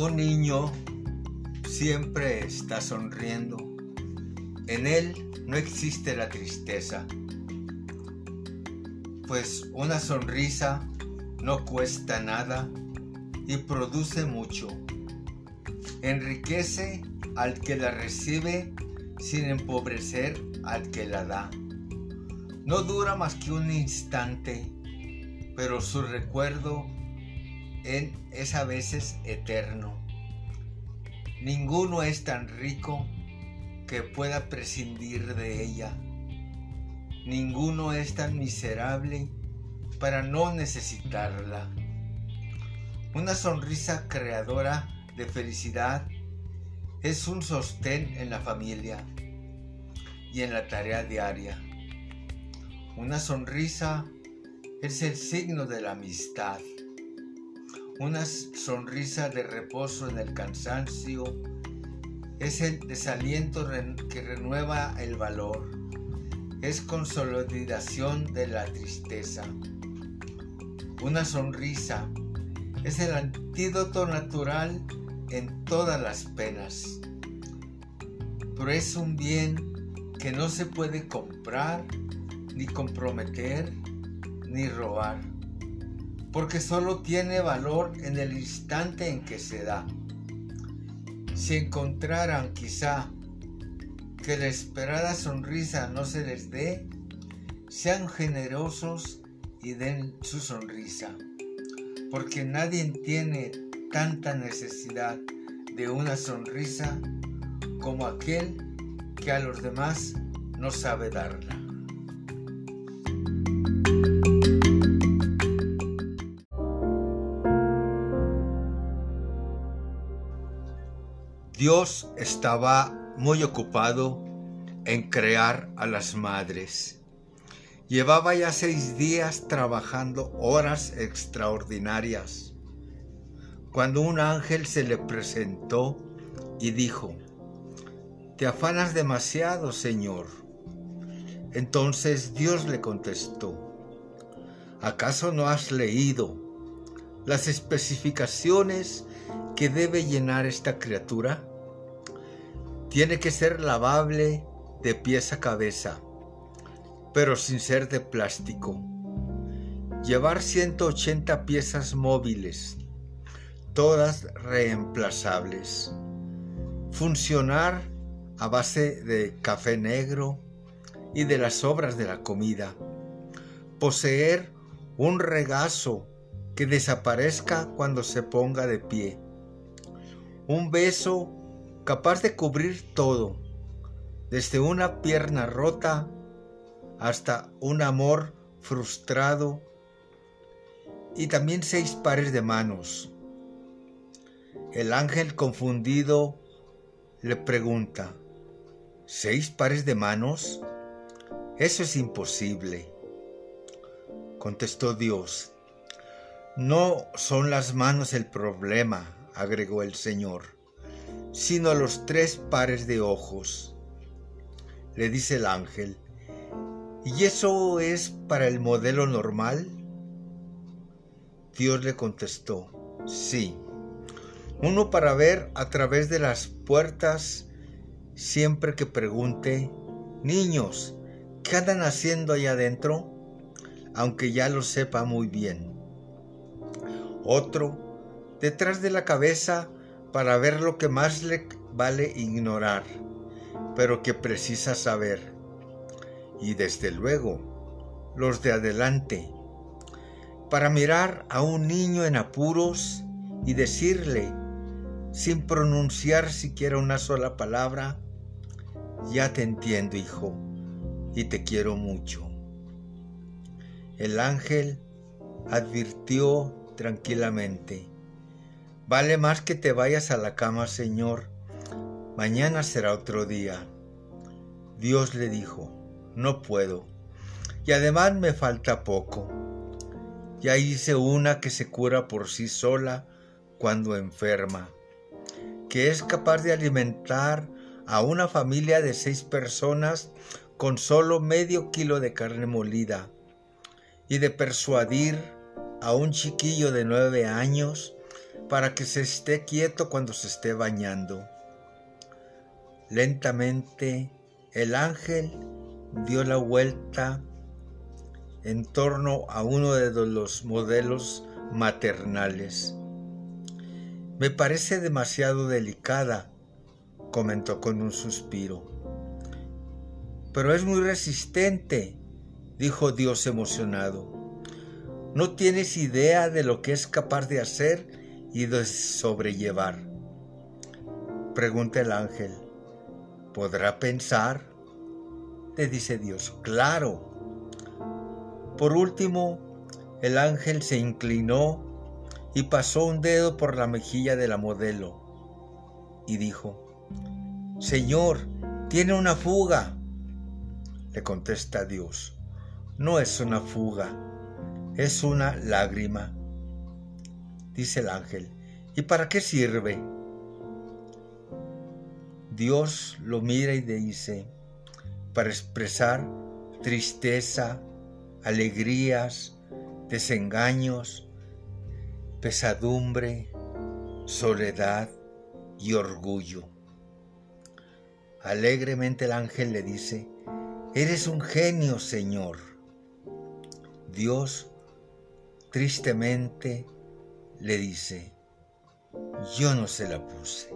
Un niño siempre está sonriendo. En él no existe la tristeza, pues una sonrisa no cuesta nada y produce mucho. Enriquece al que la recibe sin empobrecer al que la da. No dura más que un instante, pero su recuerdo es a veces eterno. Ninguno es tan rico que pueda prescindir de ella. Ninguno es tan miserable para no necesitarla. Una sonrisa creadora de felicidad es un sostén en la familia y en la tarea diaria. Una sonrisa es el signo de la amistad. Una sonrisa de reposo en el cansancio es el desaliento que renueva el valor. Es consolidación de la tristeza. Una sonrisa es el antídoto natural en todas las penas. Pero es un bien que no se puede comprar, ni comprometer, ni robar, porque solo tiene valor en el instante en que se da. Si encontraran quizá que la esperada sonrisa no se les dé, sean generosos y den su sonrisa, porque nadie tiene tanta necesidad de una sonrisa como aquel que a los demás no sabe darla. Dios estaba muy ocupado en crear a las madres. Llevaba ya seis días trabajando horas extraordinarias, cuando un ángel se le presentó y dijo, te afanas demasiado, Señor. Entonces Dios le contestó, ¿acaso no has leído las especificaciones que debe llenar esta criatura? Tiene que ser lavable de pies a cabeza, pero sin ser de plástico. Llevar 180 piezas móviles, todas reemplazables. Funcionar a base de café negro y de las sobras de la comida. Poseer un regazo que desaparezca cuando se ponga de pie. Un beso capaz de cubrir todo, desde una pierna rota hasta un amor frustrado y también seis pares de manos. El ángel confundido le pregunta, ¿Seis pares de manos? Eso es imposible. Contestó Dios. No son las manos el problema, agregó el Señor, sino los tres pares de ojos. Le dice el ángel, ¿y eso es para el modelo normal? Dios le contestó, sí, uno para ver a través de las puertas siempre que pregunte, niños, ¿qué andan haciendo allá adentro? Aunque ya lo sepa muy bien. Otro, detrás de la cabeza para ver lo que más le vale ignorar, pero que precisa saber. Y desde luego, los de adelante, para mirar a un niño en apuros y decirle, sin pronunciar siquiera una sola palabra, ya te entiendo, hijo, y te quiero mucho. El ángel advirtió tranquilamente, vale más que te vayas a la cama, Señor, mañana será otro día. Dios le dijo, no puedo, y además me falta poco. Ya hice una que se cura por sí sola cuando enferma, que es capaz de alimentar a una familia de seis personas con solo medio kilo de carne molida y de persuadir a un chiquillo de nueve años para que se esté quieto cuando se esté bañando. Lentamente el ángel dio la vuelta en torno a uno de los modelos maternales. Me parece demasiado delicada, comentó con un suspiro. Pero es muy resistente, dijo Dios emocionado. No tienes idea de lo que es capaz de hacer y de sobrellevar. Pregunta el ángel. ¿Podrá pensar? Le dice Dios. Claro. Por último, el ángel se inclinó y pasó un dedo por la mejilla de la modelo y dijo, Señor, tiene una fuga. Le contesta Dios, no es una fuga, es una lágrima. Dice el ángel, ¿y para qué sirve? Dios lo mira y le dice, para expresar tristeza, alegrías, desengaños, pesadumbre, soledad y orgullo. Alegremente el ángel le dice, Eres un genio, Señor. Dios tristemente le dice, yo no se la puse.